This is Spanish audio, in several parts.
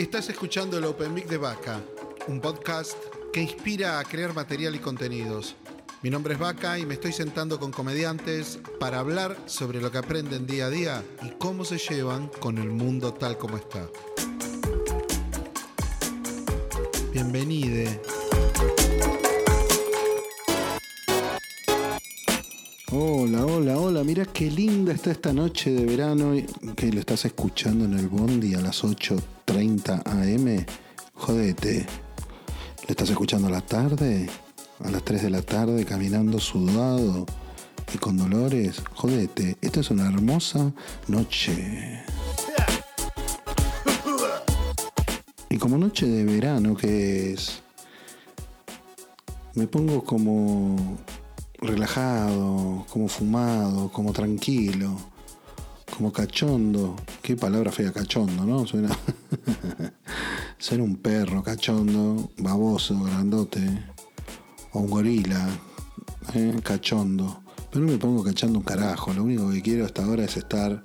Estás escuchando el Open Mic de Vaca, un podcast que inspira a crear material y contenidos. Mi nombre es Vaca y me estoy sentando con comediantes para hablar sobre lo que aprenden día a día y cómo se llevan con el mundo tal como está. Bienvenide. Hola, hola, hola. Mira qué linda está esta noche de verano que lo estás escuchando en el Bondi a las 8.30 am. Jodete. ¿Lo estás escuchando a la tarde? A las 3 de la tarde caminando sudado y con dolores. Jodete. Esta es una hermosa noche. Y como noche de verano que es, me pongo como relajado, como fumado, como tranquilo, como cachondo. Qué palabra fea, cachondo, ¿no? Suena. Ser un perro cachondo, baboso, grandote, o un gorila, ¿eh? cachondo. Pero no me pongo cachando un carajo, lo único que quiero hasta ahora es estar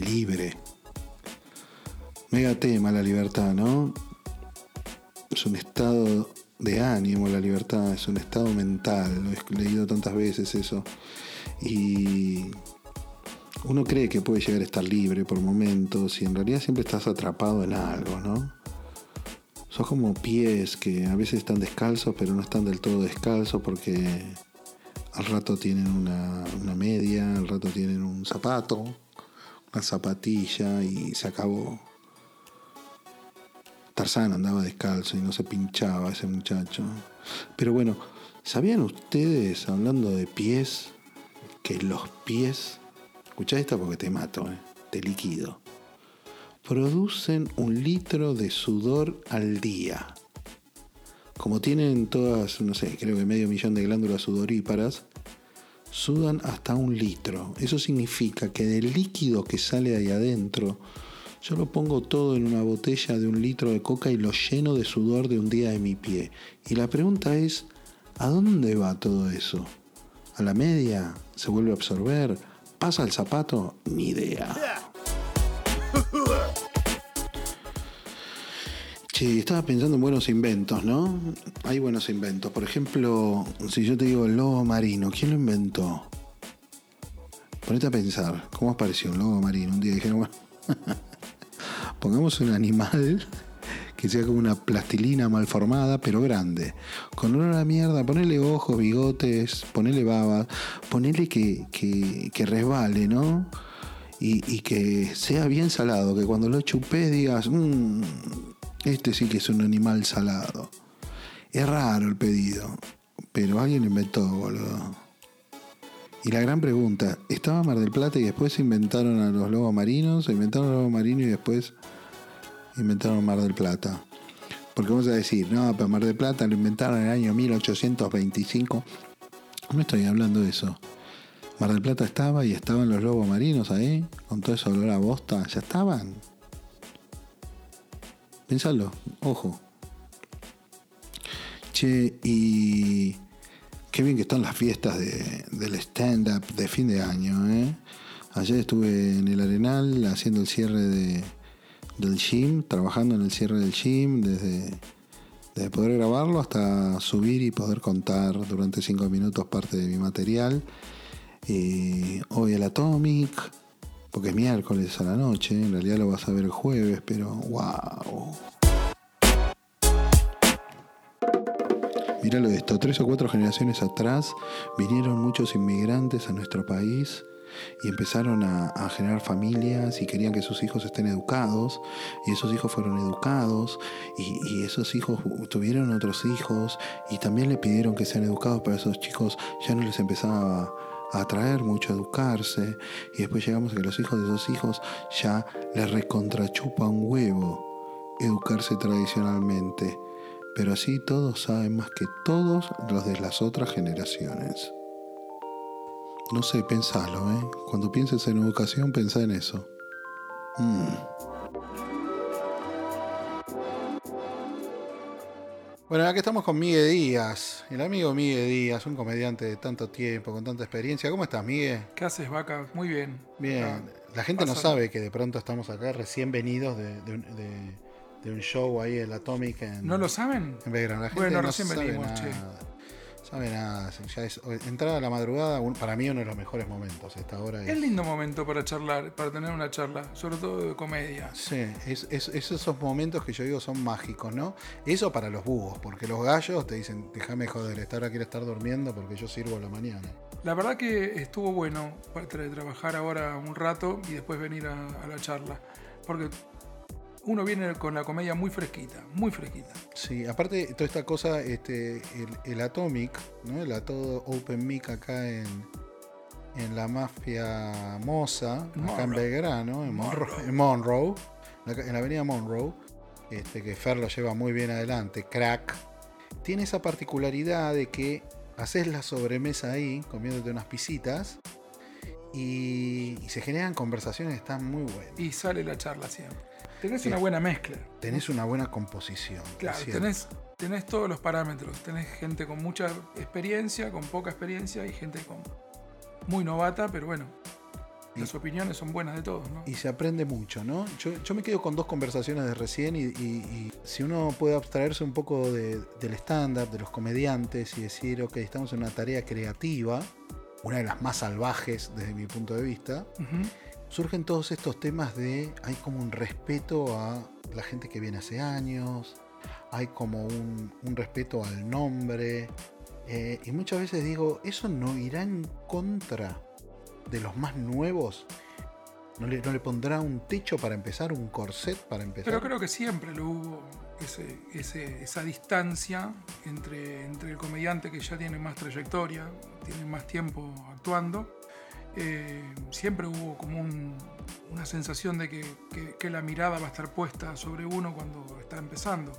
libre. Mega tema la libertad, ¿no? Es un estado de ánimo, la libertad, es un estado mental, lo he leído tantas veces eso. Y uno cree que puede llegar a estar libre por momentos y en realidad siempre estás atrapado en algo, ¿no? Sos como pies que a veces están descalzos pero no están del todo descalzos porque al rato tienen una, una media, al rato tienen un zapato, una zapatilla y se acabó. Tarzán andaba descalzo y no se pinchaba ese muchacho. Pero bueno, ¿sabían ustedes, hablando de pies, que los pies, escuchá esta porque te mato, eh, te liquido, producen un litro de sudor al día? Como tienen todas, no sé, creo que medio millón de glándulas sudoríparas, sudan hasta un litro. Eso significa que del líquido que sale ahí adentro, yo lo pongo todo en una botella de un litro de coca y lo lleno de sudor de un día de mi pie. Y la pregunta es, ¿a dónde va todo eso? ¿A la media? ¿Se vuelve a absorber? ¿Pasa al zapato? Ni idea. Che, estaba pensando en buenos inventos, ¿no? Hay buenos inventos. Por ejemplo, si yo te digo el lobo marino, ¿quién lo inventó? Ponete a pensar, ¿cómo apareció un lobo marino? Un día dijeron, bueno, pongamos un animal que sea como una plastilina mal formada, pero grande. Con olor a mierda, ponele ojos, bigotes, ponele baba, ponele que, que, resbale, ¿no? Y, que sea bien salado, que cuando lo chupes digas, mmm, este sí que es un animal salado. Es raro el pedido, pero alguien inventó, boludo. Y la gran pregunta, ¿estaba Mar del Plata y después se inventaron a los lobos marinos? ¿Se inventaron a los lobos marinos y después inventaron Mar del Plata? Porque vamos a decir, no, pero Mar del Plata lo inventaron en el año 1825. No estoy hablando de eso. Mar del Plata estaba y estaban los lobos marinos ahí, con todo ese olor a bosta. ¿Ya estaban? Pensalo, ojo. Che, y qué bien que están las fiestas de, del stand-up de fin de año. ¿eh? Ayer estuve en el Arenal haciendo el cierre de, del gym, trabajando en el cierre del gym, desde, poder grabarlo hasta subir y poder contar durante cinco minutos parte de mi material. Eh, hoy el Atomic, porque es miércoles a la noche, en realidad lo vas a ver el jueves, pero wow. Míralo esto, tres o cuatro generaciones atrás vinieron muchos inmigrantes a nuestro país y empezaron a, generar familias y querían que sus hijos estén educados y esos hijos fueron educados y, y, esos hijos tuvieron otros hijos y también le pidieron que sean educados para esos chicos ya no les empezaba a atraer mucho a educarse y después llegamos a que los hijos de esos hijos ya les recontrachupa un huevo educarse tradicionalmente pero así todos saben más que todos los de las otras generaciones. No sé, pensalo, ¿eh? Cuando pienses en educación, pensá en eso. Mm. Bueno, aquí estamos con Miguel Díaz, el amigo Miguel Díaz, un comediante de tanto tiempo, con tanta experiencia. ¿Cómo estás, Miguel? ¿Qué haces, Vaca? Muy bien. Bien. La gente no sabe que de pronto estamos acá recién venidos de, de, de de un show ahí, el Atomic en, ¿No lo saben? en Belgrano. La gente Bueno, no recién sabe venimos, nada. che. Sabe nada. Ya es, entrada a la madrugada, un- para mí uno de los mejores momentos. Esta hora es. Es lindo momento para charlar, para tener una charla, sobre todo de comedia. Sí, es, es- es esos momentos que yo digo son mágicos, ¿no? Eso para los búhos, porque los gallos te dicen, déjame joder, esta hora quiero estar durmiendo porque yo sirvo a la mañana. La verdad que estuvo bueno para tra- trabajar ahora un rato y después venir a, a la charla. Porque uno viene con la comedia muy fresquita, muy fresquita. Sí, aparte toda esta cosa, este, el, el Atomic, ¿no? El Atodo Open Mic acá en, en la mafia Moza, acá en. Belgrano, en Monroe, Monroe. en, Monroe, en la avenida Monroe, este, que Fer lo lleva muy bien adelante, crack, tiene esa particularidad de que haces la sobremesa ahí, comiéndote unas pisitas, y, y se generan conversaciones que están muy buenas. Y sale la charla siempre. Tenés una buena mezcla. Tenés una buena composición. Claro, tenés, tenés todos los parámetros. Tenés gente con mucha experiencia, con poca experiencia y gente con muy novata, pero bueno, las opiniones son buenas de todos, ¿no? Y se aprende mucho, ¿no? Yo, yo me quedo con dos conversaciones de recién y, y- y si uno puede abstraerse un poco de- del stand-up, de los comediantes y decir, ok, estamos en una tarea creativa, una de las más salvajes desde mi punto de vista, Ujú. Surgen todos estos temas de, hay como un respeto a la gente que viene hace años, hay como un, un respeto al nombre, eh, y muchas veces digo, ¿eso no irá en contra de los más nuevos? ¿No le, no le pondrá un techo para empezar, un corset para empezar? Pero creo que siempre lo hubo ese, ese- esa distancia entre, entre el comediante que ya tiene más trayectoria, tiene más tiempo actuando. Eh, siempre hubo como un- una sensación de que, la mirada va a estar puesta sobre uno cuando está empezando.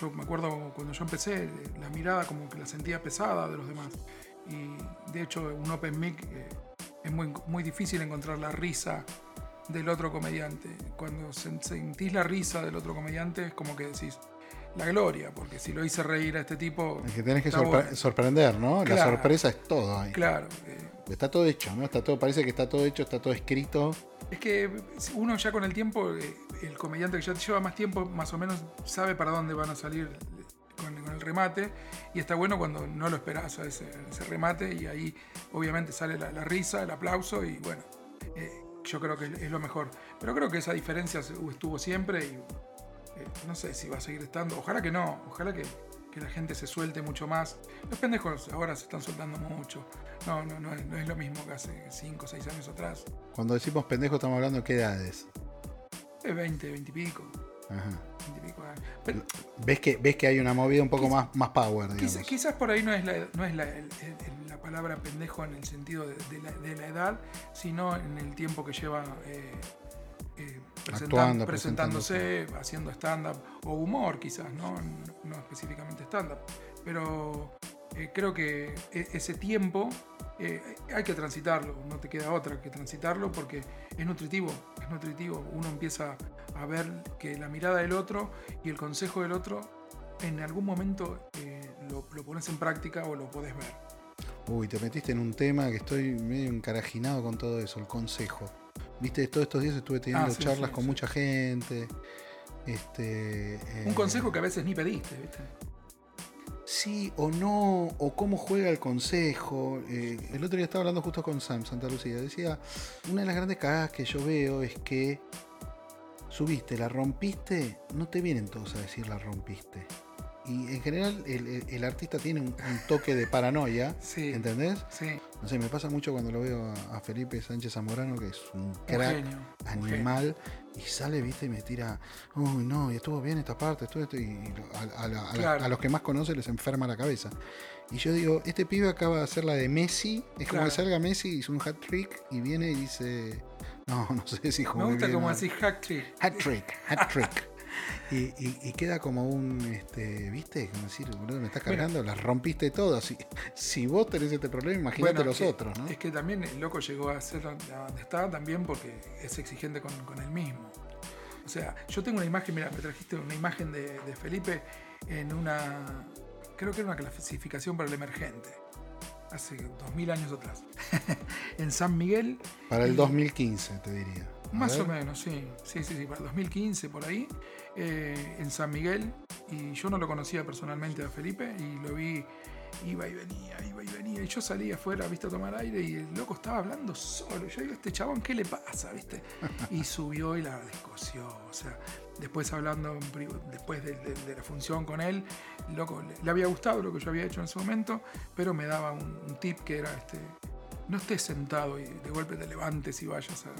Yo me acuerdo cuando yo empecé, la mirada como que la sentía pesada de los demás. Y de hecho, un open mic eh, es muy, muy difícil encontrar la risa del otro comediante. Cuando sen- sentís la risa del otro comediante es como que decís la gloria, porque si lo hice reír a este tipo, Es que tenés que está sorpre- bueno. sorprender, ¿no? La sorpresa es todo ahí. claro. eh, Está todo hecho, ¿no? Está todo, parece que está todo hecho, está todo escrito. es que uno ya con el tiempo, eh, el comediante que ya lleva más tiempo, más o menos sabe para dónde van a salir con, con el remate. Y está bueno cuando no lo esperás a ese, ese remate y ahí obviamente sale la, la risa, el aplauso y bueno, eh, yo creo que es lo mejor. Pero creo que esa diferencia estuvo siempre y eh, no sé si va a seguir estando. Ojalá que no, ojalá que, que la gente se suelte mucho más. Los pendejos ahora se están soltando mucho. No, no, no es, no es lo mismo que hace 5 o 6 años atrás. Cuando decimos pendejo estamos hablando de qué edades. Es 20, 20 y pico. Ajá. 20 y pico años. Pero Ves que, ves que hay una movida un poco más, más power, digamos. quizá- quizás por ahí no es la, no es la, el- el- la palabra pendejo en el sentido de, de la, de la edad, sino en el tiempo que lleva eh, eh, Actuando, presentándose, haciendo stand-up o humor quizás, ¿no? no específicamente stand-up. Pero eh, creo que e- ese tiempo eh, hay que transitarlo, no te queda otra que transitarlo porque es nutritivo, es nutritivo. Uno empieza a ver que la mirada del otro y el consejo del otro en algún momento eh, lo, lo pones en práctica o lo podés ver. Uy, te metiste en un tema que estoy medio encarajinado con todo eso, el consejo. Viste, todos estos días estuve teniendo Ah, sí, charlas sí, con sí. mucha gente. Este, Un eh, consejo que a veces ni pediste, ¿viste? Sí o no, o cómo juega el consejo. Eh, el otro día estaba hablando justo con Sam Santa Lucía. Decía, una de las grandes cagadas que yo veo es que subiste, la rompiste, no te vienen todos a decir la rompiste. Y en general el, el- artista tiene un, un toque de paranoia, Sí. ¿entendés? Sí, No sé, me pasa mucho cuando lo veo a, a Felipe Sánchez Zamorano, que es un crack genio. un genio. animal, y sale, viste, y me tira, uy, no, y estuvo bien esta parte, estuvo esto, y a, Claro. los que más conoce les enferma la cabeza. Y yo digo, este pibe acaba de hacer la de Messi, es como que salga Messi, hizo un hat trick y viene y dice, no, no sé si jugó Me gusta bien, como no". decís hack trick. Hat trick, hat trick. Y, y- y queda como un, este, ¿viste? Como decir, boludo, me estás Bueno. cargando, las rompiste todas. Si, si vos tenés este problema, imagínate Bueno, los que- otros, ¿no? Es que también el loco llegó a ser donde está también porque es exigente con, con él mismo. O sea, yo tengo una imagen, mira, me trajiste una imagen de, de Felipe en una, creo que era una clasificación para el emergente, hace 2000 años atrás. en San Miguel, Para el y- 2015, te diría. Más o menos, sí. Sí, sí, sí, para 2015 por ahí, eh, en San Miguel. Y yo no lo conocía personalmente a Felipe y lo vi, iba y venía, iba y venía. Y yo salí afuera, viste, a tomar aire y el loco estaba hablando solo. Yo digo, este chabón, ¿qué le pasa, viste? Y subió y la descoció. O sea, después hablando, después de, de- de la función con él, el loco le, le había gustado lo que yo había hecho en ese momento, pero me daba un, un tip que era este. No estés sentado y de golpe te levantes y vayas a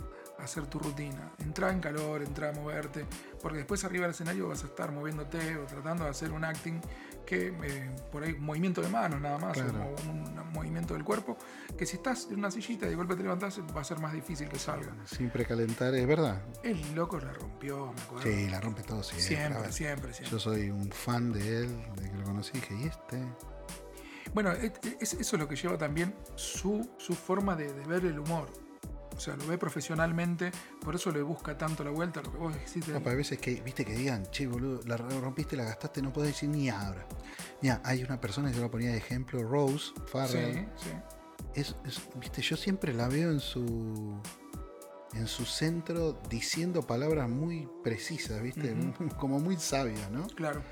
hacer tu rutina. Entra en calor, entra a moverte, porque después arriba del escenario vas a estar moviéndote o tratando de hacer un acting que eh, por ahí un movimiento de manos nada más, Claro. o un, un movimiento del cuerpo, que si estás en una sillita y de golpe te levantás va a ser más difícil que salga. Sin precalentar, es verdad. El loco la rompió, me acuerdo. Sí, la rompe todo siempre. siempre, siempre, siempre. Yo soy un fan de él, de que lo conocí, dije, ¿y este? Bueno, es- es- eso es lo que lleva también su, su forma de, de ver el humor. O sea, lo ve profesionalmente, por eso le busca tanto la vuelta, lo que vos decís. No, pero hay veces que, viste, que digan, che, boludo, la rompiste, la gastaste, no podés decir ni ahora. Mira, hay una persona que yo la ponía de ejemplo, Rose Farrell. Sí, sí. Es, es- viste, yo siempre la veo en su en su centro diciendo palabras muy precisas, viste, como muy sabias, ¿no? Claro.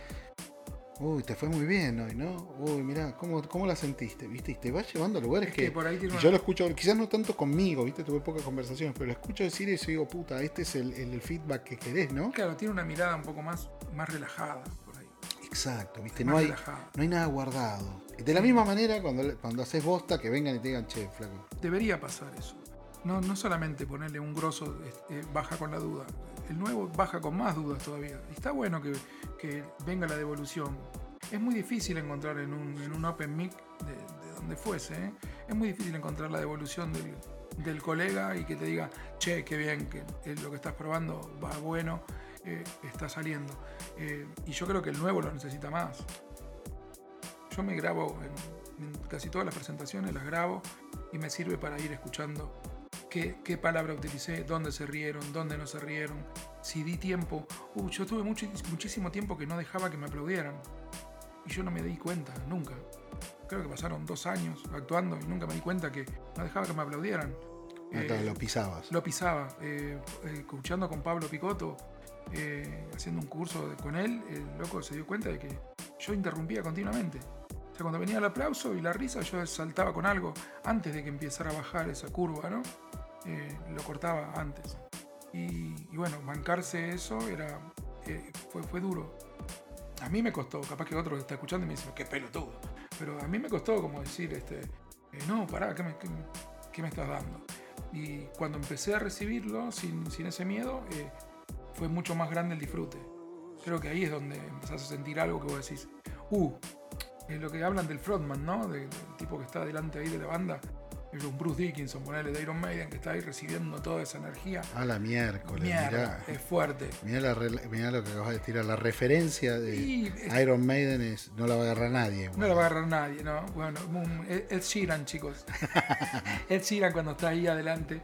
Uy, te fue muy bien hoy, ¿no? Uy, mirá, ¿cómo, cómo la sentiste? ¿Viste? Y te va llevando a lugares Es que, que por ahí una- yo lo escucho, quizás no tanto conmigo, ¿viste? Tuve pocas conversaciones, pero lo escucho decir eso y digo, puta, este es el, el- feedback que querés, ¿no? Claro, tiene una mirada un poco más, más relajada por ahí. Exacto, ¿viste? Más No hay, relajada. no hay nada guardado. De la misma manera, cuando, cuando haces bosta, que vengan y te digan, che, flaco. Debería pasar eso. No, no solamente ponerle un grosso este, baja con la duda. El nuevo baja con más dudas todavía. Está bueno que, venga la devolución. Es muy difícil encontrar en un, en un open mic de, de donde fuese. ¿eh? Es muy difícil encontrar la devolución del, colega y que te diga, che, qué bien, que lo que estás probando va bueno, eh, está saliendo. Eh, y yo creo que el nuevo lo necesita más. Yo me grabo en casi todas las presentaciones, las grabo y me sirve para ir escuchando qué, qué palabra utilicé, dónde se rieron, dónde no se rieron, si di tiempo. Uh, yo tuve mucho- muchísimo tiempo que no dejaba que me aplaudieran y yo no me di cuenta, nunca. Creo que pasaron dos años actuando y nunca me di cuenta que no dejaba que me aplaudieran. Ah, Eh, claro, lo pisabas. lo pisaba, eh, eh, escuchando con Pablo Picotto, eh, haciendo un curso con él, el loco se dio cuenta de que yo interrumpía continuamente. O sea, cuando venía el aplauso y la risa, yo saltaba con algo antes de que empezara a bajar esa curva, ¿no? Eh, lo cortaba antes. Y, y bueno, bancarse eso era, eh, fue, fue duro. A mí me costó, capaz que otro está escuchando y me dice, qué pelotudo. Pero a mí me costó como decir, este, eh, no, pará, ¿qué me, qué qué me estás dando? Y cuando empecé a recibirlo sin, sin ese miedo, eh, fue mucho más grande el disfrute. Creo que ahí es donde empezás a sentir algo que vos decís, uh, lo que hablan del frontman, ¿no? De- del tipo que está delante ahí de la banda, un Bruce Dickinson, ponerle de Iron Maiden, que está ahí recibiendo toda esa energía. A la miércoles, Mierda, mirá. es fuerte. Mirá, la mirá lo que acabas de tirar. La referencia de Y Iron Maiden es, no la va a agarrar nadie. No la va a agarrar nadie, ¿no? Bueno, un- Ed Sheeran, chicos. Ed Sheeran cuando está ahí adelante.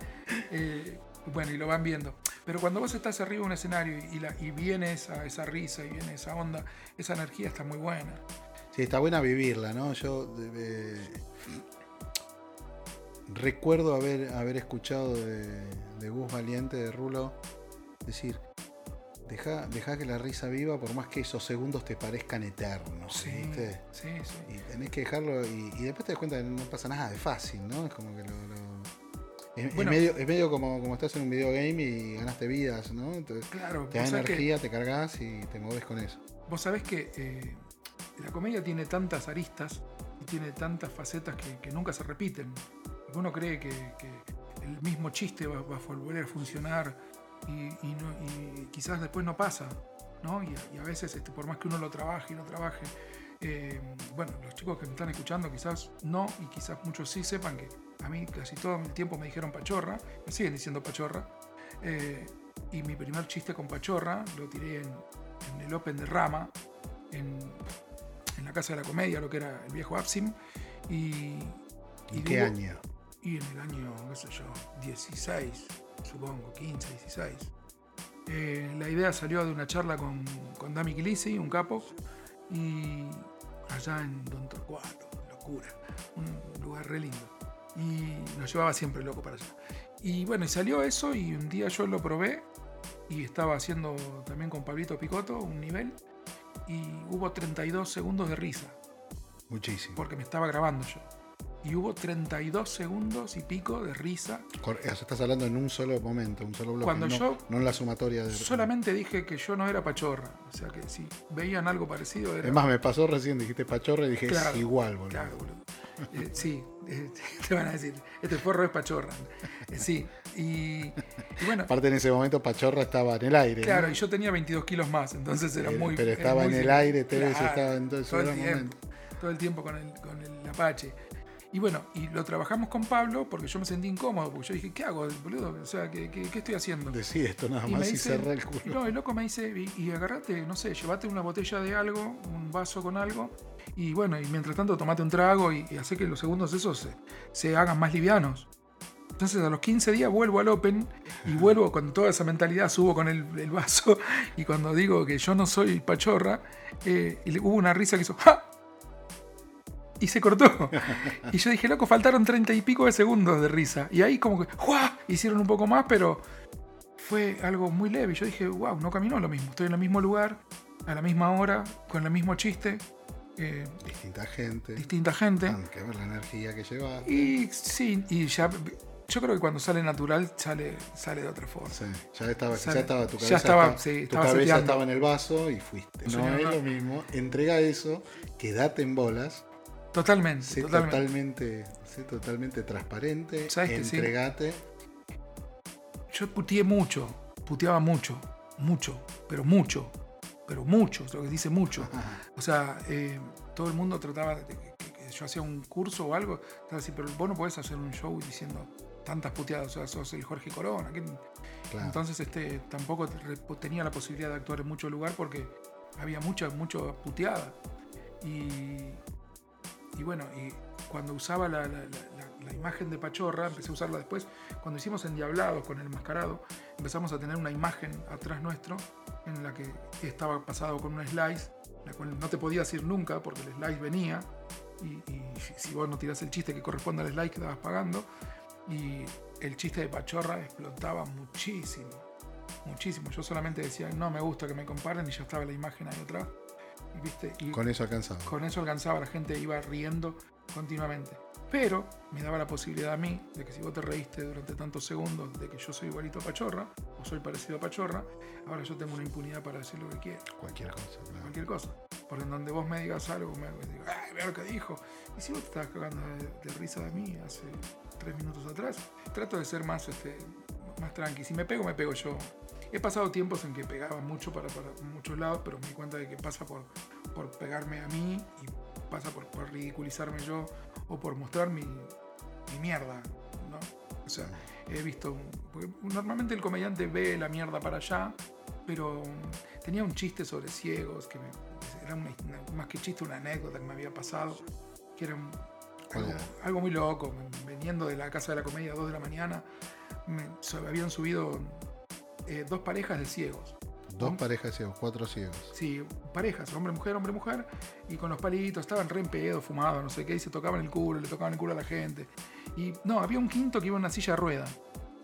eh, bueno, y lo van viendo. Pero cuando vos estás arriba de un escenario y, la- y viene esa, esa risa y viene esa onda, esa energía está muy buena. Sí, está buena vivirla, ¿no? Yo de- recuerdo haber, haber escuchado de, de Gus Valiente, de Rulo, decir, deja, deja que la risa viva por más que esos segundos te parezcan eternos, Sí, ¿viste? sí, sí. Y tenés que dejarlo y, y después te das cuenta que no pasa nada de fácil, ¿no? Es como que lo... lo- es, medio, es medio como, como estás en un videogame y ganaste vidas, ¿no? Entonces Claro, te da que, energía, te cargas y te moves con eso. vos sabés que eh, la comedia tiene tantas aristas y tiene tantas facetas que, que nunca se repiten. Uno cree que, que el mismo chiste va, va a volver a funcionar y, y no- y quizás después no pasa. ¿no? Y, a, y a veces, este, por más que uno lo trabaje y lo trabaje, eh, bueno, los chicos que me están escuchando quizás no, y quizás muchos sí sepan que a mí casi todo el tiempo me dijeron pachorra, me siguen diciendo pachorra, eh, y mi primer chiste con pachorra lo tiré en, en el Open de Rama, en, en la Casa de la Comedia, lo que era el viejo Absim, y... ¿En y qué año? Y en el año, qué sé yo, 16, supongo, 15, 16. Eh, la idea salió de una charla con, con Dami Kilisi, un capo, y allá en Don Torcuato, locura, un lugar re lindo. Y nos llevaba siempre loco para allá. Y bueno, y salió eso y un día yo lo probé y estaba haciendo también con Pablito Picoto un nivel y hubo 32 segundos de risa Muchísimo. porque me estaba grabando yo. Y hubo 32 segundos y pico de risa. Estás hablando en un solo momento, un solo bloque. Cuando no, yo- no en la sumatoria de. Solamente dije que yo no era pachorra. O sea que si veían algo parecido era... Es más, me pasó recién, dijiste pachorra y dije, Claro, es igual, boludo. Claro, boludo. Eh, sí, eh, te van a decir, este forro es pachorra. Eh, sí, y, y bueno, Aparte en ese momento Pachorra estaba en el aire. ¿no? claro, y yo tenía 22 kilos más, entonces era Eh, muy... pero estaba muy en el aire, Tevez estaba en todo todo el tiempo, momento. todo el tiempo con el, con el Apache. Y bueno, y lo trabajamos con Pablo porque yo me sentí incómodo, porque yo dije, ¿qué hago, boludo? O sea, ¿qué, qué, qué estoy haciendo? Decí esto nada Y más y dice, cerrá el culo. no, el loco me dice, y, y agarrate, no sé, llévate una botella de algo, un vaso con algo, y bueno, y mientras tanto tomate un trago y, y hace que los segundos esos se, se hagan más livianos. Entonces a los 15 días vuelvo al Open y vuelvo con toda esa mentalidad, subo con el, el vaso y cuando digo que yo no soy pachorra, eh, y le- hubo una risa que hizo ¡Ja! Y se cortó. Y yo dije, loco, faltaron 30 y pico de segundos de risa. Y ahí como que ¡juá! hicieron un poco más, pero fue algo muy leve. Yo dije, wow, no caminó lo mismo. Estoy en el mismo lugar, a la misma hora, con el mismo chiste, eh, Distinta gente. distinta gente. Hay que ver la energía que llevas. Y sí, y ya. Yo creo que cuando sale natural sale, sale de otra forma. Sí, ya estaba, Sale- ya estaba tu ya cabeza. estaba- estaba- sí, tu estaba cabeza seteando. estaba en el vaso y fuiste. No no, es no. lo mismo. Entrega eso, quédate en bolas. Totalmente, Sé totalmente. totalmente, sé totalmente transparente. ¿Sabes que sí? entregate. Yo puteé mucho, puteaba mucho, mucho, pero mucho, pero mucho, es lo que dice mucho. O sea, eh, todo el mundo trataba de que, yo hacía un curso o algo, estaba así, pero vos no podés hacer un show diciendo tantas puteadas, o sea, sos el Jorge Corona. Entonces este, tampoco tenía la posibilidad de actuar en mucho lugar porque había mucha, mucha puteada. Y, y bueno, y cuando usaba la, imagen de Pachorra, empecé a usarla después. Cuando hicimos Endiablados con el mascarado, empezamos a tener una imagen atrás nuestro en la que estaba pasado con un slice, la cual no te podías ir nunca porque el slice venía. Y, si vos no tirás el chiste que corresponde al slice, quedabas pagando. Y el chiste de Pachorra explotaba muchísimo. Muchísimo. Yo solamente decía, no me gusta que me comparen y ya estaba la imagen ahí atrás. ¿Viste? y Con eso alcanzaba. con eso alcanzaba, la gente iba riendo continuamente. Pero me daba la posibilidad a mí de que si vos te reíste durante tantos segundos de que yo soy igualito a Pachorra, o soy parecido a Pachorra, ahora yo tengo una impunidad para decir lo que quiero, Cualquier cosa. claro. cualquier cosa. Porque en donde vos me digas algo, me digas, ay, vea lo que dijo. Y si vos te estabas cagando de, de risa de mí hace tres minutos atrás, trato de ser más, este, más tranqui. Si me pego, me pego yo. He pasado tiempos en que pegaba mucho para, para muchos lados, pero me di cuenta de que pasa por, por pegarme a mí y pasa por, por ridiculizarme yo o por mostrar mi, mi mierda, ¿no? O sea, he visto... normalmente el comediante ve la mierda para allá, pero mm, tenía un chiste sobre ciegos, que me- era una- más que chiste, una anécdota que me había pasado, que era un- ¿Cuál algo, muy loco. Veniendo de la Casa de la Comedia a 2 de la mañana, me, habían subido eh, dos parejas de ciegos. Dos ¿no? parejas ciegos, cuatro ciegos. Sí, parejas, hombre-mujer, hombre-mujer, y con los palitos, estaban re en pedo, fumados, no sé qué, y se tocaban el culo, le tocaban el culo a la gente. Y no, había un quinto que iba en una silla de rueda.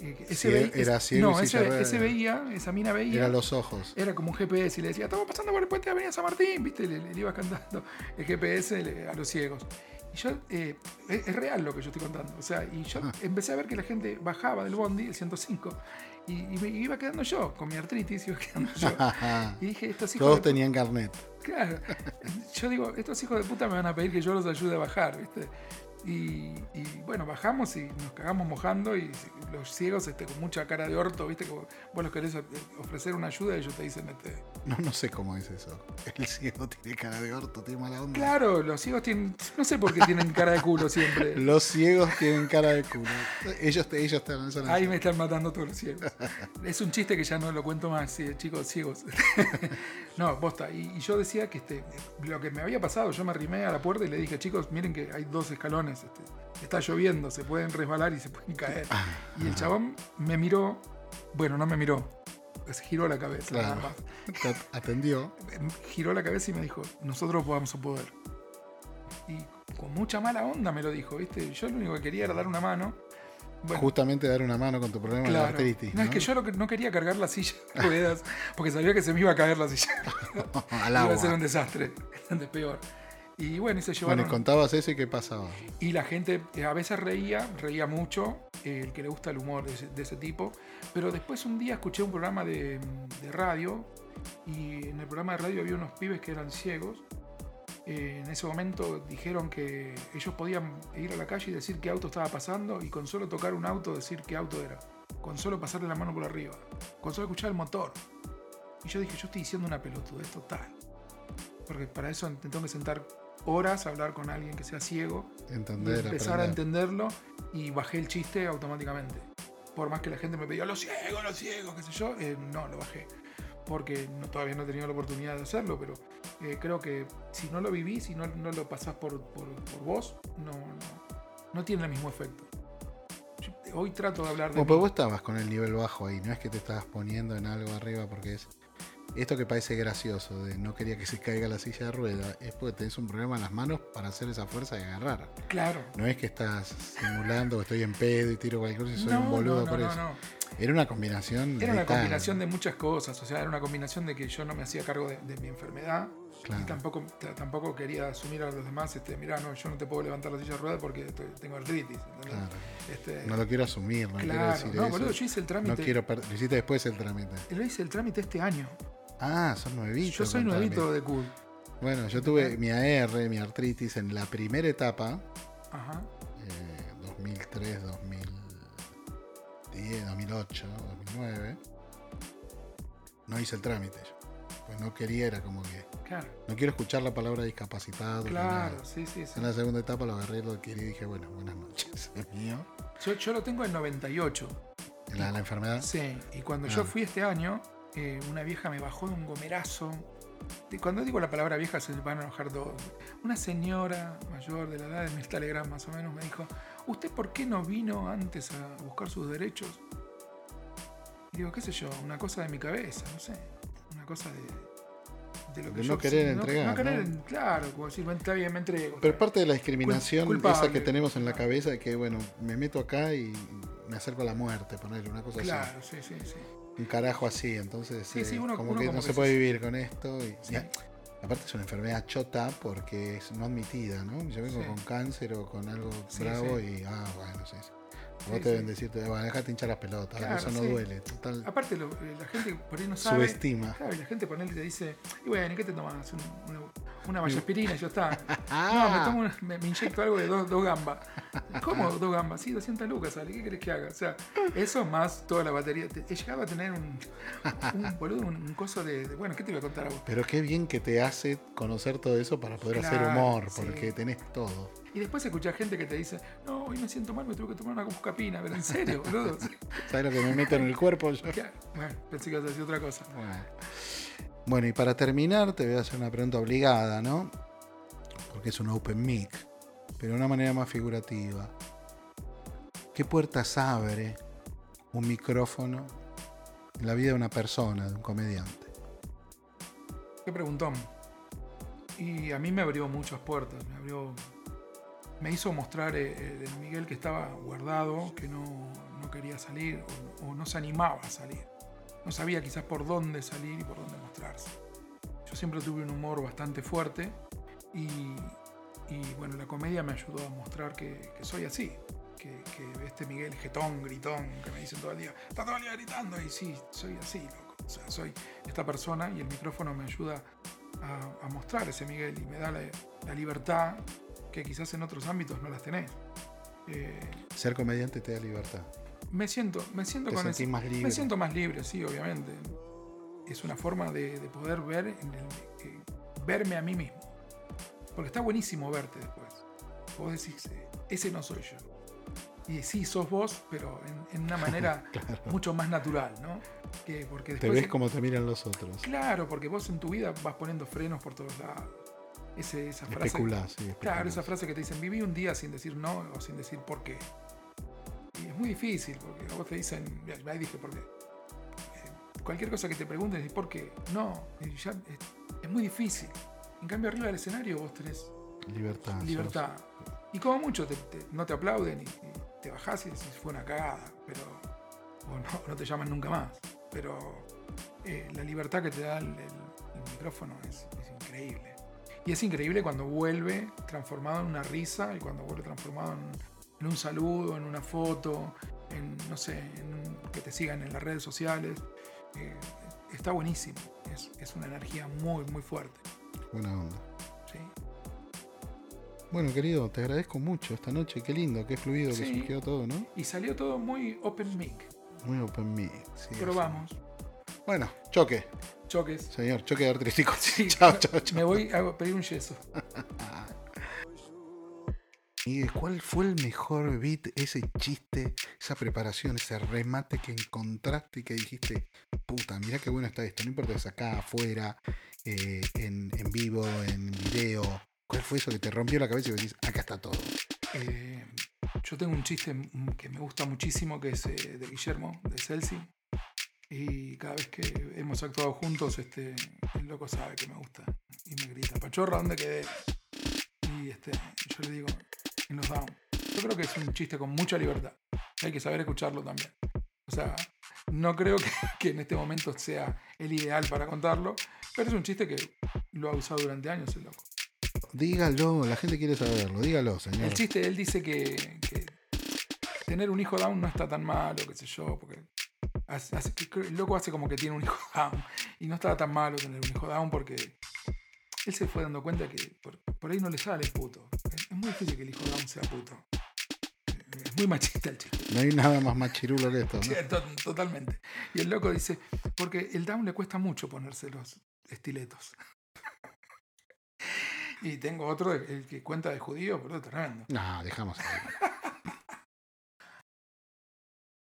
Eh, que Sí, ve- era ciego No, ese, de ese veía, esa mina veía. Eran los ojos. Era como un GPS y le decía, estamos pasando por el puente de Avenida San Martín, ¿viste? Le, le iba cantando el GPS le- a los ciegos. Y yo, eh, es, es real lo que yo estoy contando. O sea, y yo Ah. empecé a ver que la gente bajaba del bondi, el 105, y, y me iba quedando yo, con mi artritis, iba quedando yo. Y dije, estos hijos Todos de tenían carnet. Claro. Yo digo, estos hijos de puta me van a pedir que yo los ayude a bajar, ¿viste? Y, y, bueno, bajamos y nos cagamos mojando y los ciegos este, con mucha cara de orto, ¿viste? Como vos los querés ofrecer una ayuda y ellos te dicen, este, No, no sé cómo es eso. El ciego tiene cara de orto, tiene mala onda. claro, los ciegos tienen, no sé por qué tienen cara de culo siempre. Los ciegos tienen cara de culo. Ellos te, ellos son Ahí me están matando todos los ciegos. Es un chiste que ya no lo cuento más, sí, chicos ciegos. no, bosta. Y, y yo decía que este, lo que me había pasado, yo me arrimé a la puerta y le dije, chicos, miren que hay dos escalones. Este, está lloviendo, se pueden resbalar y se pueden caer. Y el chabón me miró, bueno, no me miró, pues giró la cabeza. nada más. Te atendió. Giró la cabeza y me dijo, nosotros vamos a poder. Y con mucha mala onda me lo dijo, ¿viste? Yo lo único que quería era dar una mano. Bueno, justamente dar una mano con tu problema de claro. artritis. No, es que yo lo que- no quería cargar la silla de ruedas porque sabía que se me iba a caer la silla. Al Iba a ser un agua. desastre, de peor. Y bueno, y se Bueno, llevaron. y contabas eso y qué pasaba. Y la gente eh, a veces reía, reía mucho, eh, el que le gusta el humor de ese, de ese tipo. Pero después un día escuché un programa de, de radio y en el programa de radio había unos pibes que eran ciegos. Eh, en ese momento dijeron que ellos podían ir a la calle y decir qué auto estaba pasando y con solo tocar un auto decir qué auto era. Con solo pasarle la mano por arriba. Con solo escuchar el motor. Y yo dije, yo estoy diciendo una pelotudez total. Porque para eso te tengo que sentar horas a hablar con alguien que sea ciego y empezar a entenderlo y bajé el chiste automáticamente. Por más que la gente me pedía, los ciegos, los ciegos, qué sé yo, eh, no, lo bajé. Porque no- todavía no he tenido la oportunidad de hacerlo, pero eh, creo que si no lo vivís, si no, no lo pasás por, por, por vos, no, no, no tiene el mismo efecto. Hoy trato de hablar de... Mí. pero vos estabas con el nivel bajo ahí, no es que te estabas poniendo en algo arriba porque es. Esto que parece gracioso, de no quería que se caiga la silla de rueda, es porque tenés un problema en las manos para hacer esa fuerza y agarrar. Claro. No es que estás simulando que estoy en pedo y tiro cualquier cosa y soy No, un boludo no, no, por no, eso. no. Era una combinación. Era una letal. combinación de muchas cosas, o sea, era una combinación de que yo no me hacía cargo de, de mi enfermedad Claro. y tampoco, tampoco quería asumir a los demás, este, mira, no, yo no te puedo levantar la silla de ruedas porque estoy- tengo artritis. Claro. Este, No lo quiero asumir, no quiero claro, decir no, eso. boludo, yo hice el trámite. no quiero lo hiciste después el trámite. Lo hice el trámite este año. Ah, son nuevitos. yo soy contame. nuevito de CUD. Bueno, yo tuve mi AR, mi artritis en la primera etapa, Ajá. eh, 2003, 2010, 2008, 2009. No hice el trámite yo. Pues no quería, era como que. Claro, No quiero escuchar la palabra discapacitado. claro, nada. sí, sí, sí. En la segunda etapa lo agarré, lo adquirí y dije, bueno, buenas noches, es mío. Yo, yo lo tengo en 98. En la, la enfermedad. Sí, y cuando Ah. yo fui este año, eh, una vieja me bajó de un gomerazo. Cuando digo la palabra vieja se van a enojar todos. Una señora mayor de la edad de mi Telegram más o menos me dijo, ¿usted por qué no vino antes a buscar sus derechos? Y digo, qué sé yo, una cosa de mi cabeza, no sé. Una cosa de, de lo que De yo no querer entregar, No querer, ¿no? claro, como decir, "Bueno, está bien, me entrego. Pero parte de la discriminación Cul- culpable. esa que tenemos en la cabeza de que, bueno, me meto acá y me acerco a la muerte, ponerle una cosa así. Claro, sí, sí, sí. Un carajo así, entonces Sí, eh, sí, uno- como uno que como no que se puede vivir con esto. Y, Sí. aparte es una enfermedad chota porque es no admitida, ¿no? Yo vengo con cáncer o con algo bravo y, ah, bueno, sí. sí. Vos te deben decirte, bueno, déjate hinchar las pelotas, Claro, eso no duele, total. Aparte, lo- eh, la gente por ahí no sabe. Subestima. Claro, y la gente ponele te dice, y bueno, ¿y qué te tomas? Un- Una, una vallaspirina y ya está. Ah. No, me, tomo una- me, me inyecto algo de dos, dos gambas. ¿Cómo dos gambas? Sí, 200 lucas sale. ¿Qué querés que haga? O sea, eso más toda la batería. Te- He llegado a tener un, un boludo, un, un coso de, de- Bueno, ¿qué te voy a contar a vos? Pero qué bien que te hace conocer todo eso para poder hacer humor, sí. porque tenés todo. Y después escuchás gente que te dice, no, hoy me siento mal, me tuve que tomar una buscapina. Pero en serio, boludo. ¿Sabes lo que me meto en el cuerpo. Bueno, pensé que ibas a decir otra cosa. Bueno. Bueno, y para terminar te voy a hacer una pregunta obligada, ¿no? Porque es un open mic, pero de una manera más figurativa. ¿Qué puertas abre un micrófono en la vida de una persona, de un comediante? Qué preguntón. Y a mí me abrió muchas puertas. Me abrió. Me hizo mostrar eh, eh, del Miguel que estaba guardado, que no, no quería salir o no se animaba a salir. No sabía quizás por dónde salir y por dónde mostrarse. Yo siempre tuve un humor bastante fuerte y, bueno, la comedia me ayudó a mostrar que, soy así. Que, este Miguel jetón, gritón, que me dicen todo el día, está todo el día gritando y sí, soy así, loco. O sea, soy esta persona y el micrófono me ayuda a, mostrar ese Miguel y me da la, la libertad que quizás en otros ámbitos no las tenés. Eh, Ser comediante te da libertad. Me siento, me siento Te con más libre. Me siento más libre, sí, obviamente. Es una forma de, de poder ver, en el- eh, verme a mí mismo. Porque está buenísimo verte después. Vos decís, eh, ese no soy yo. Y sí, sos vos, pero en, en una manera mucho más natural, ¿no? Que porque Te después ves como te miran los otros. Claro, porque vos en tu vida vas poniendo frenos por todos lados. Ese- esa frase. Especulás, sí, Claro, esa frase que te dicen, viví un día sin decir no o sin decir por qué. Muy difícil, porque a vos te dicen, ya dije por qué. Eh, cualquier cosa que te pregunten, decís por qué. No, ya es, es muy difícil. En cambio, arriba del escenario vos tenés Libertad. sos- libertad. Y como mucho te- te- no te aplauden y, y- te bajás y decís, fue una cagada, pero o no, no te llaman nunca más. Pero eh, la libertad que te da el, el- el micrófono es, es increíble. Y es increíble cuando vuelve transformado en una risa y cuando vuelve transformado en, en un saludo, en una foto, en, no sé, en un- que te sigan en las redes sociales. Eh, está buenísimo. Es, es una energía muy, muy fuerte. Buena onda. ¿sí? Bueno, querido, te agradezco mucho esta noche. Qué lindo, qué fluido que surgió todo, ¿no? Y salió todo muy open mic. Muy open mic. sí, vamos, Bueno, choque, choques. señor, choque de. Sí, chao, chao, chao. Me voy a pedir un yeso. ¿Y cuál fue el mejor beat, ese chiste, esa preparación, ese remate que encontraste y que dijiste, puta, mirá qué bueno está esto, no importa si es acá, afuera, eh, en, vivo, en video. ¿Cuál fue eso que te rompió la cabeza y decís, acá está todo? Eh, yo tengo un chiste que me gusta muchísimo, que es eh, de Guillermo, de Celsi. Y cada vez que hemos actuado juntos, este, el loco sabe que me gusta. Y me grita, Pachorra, ¿dónde quedé? Y este, yo le digo, en los down. Yo creo que es un chiste con mucha libertad. Hay que saber escucharlo también. O sea, no creo que, que en este momento sea el ideal para contarlo, pero es un chiste que lo ha usado durante años el loco. Dígalo, la gente quiere saberlo, dígalo, señor. El chiste, él dice que, que tener un hijo down no está tan malo, qué sé yo, porque hace- hace- el loco hace como que tiene un hijo down y no estaba tan malo tener un hijo down porque él se fue dando cuenta que por, por ahí no le sale puto. Muy difícil que el hijo down sea puto. Es muy machista el chiste. No hay nada más machirulo que esto, ¿no? Sí, to- Totalmente. Y el loco dice, porque el down le cuesta mucho ponerse los estiletos. y tengo otro, el que cuenta de judío, pero tremendo. No, dejamos ahí.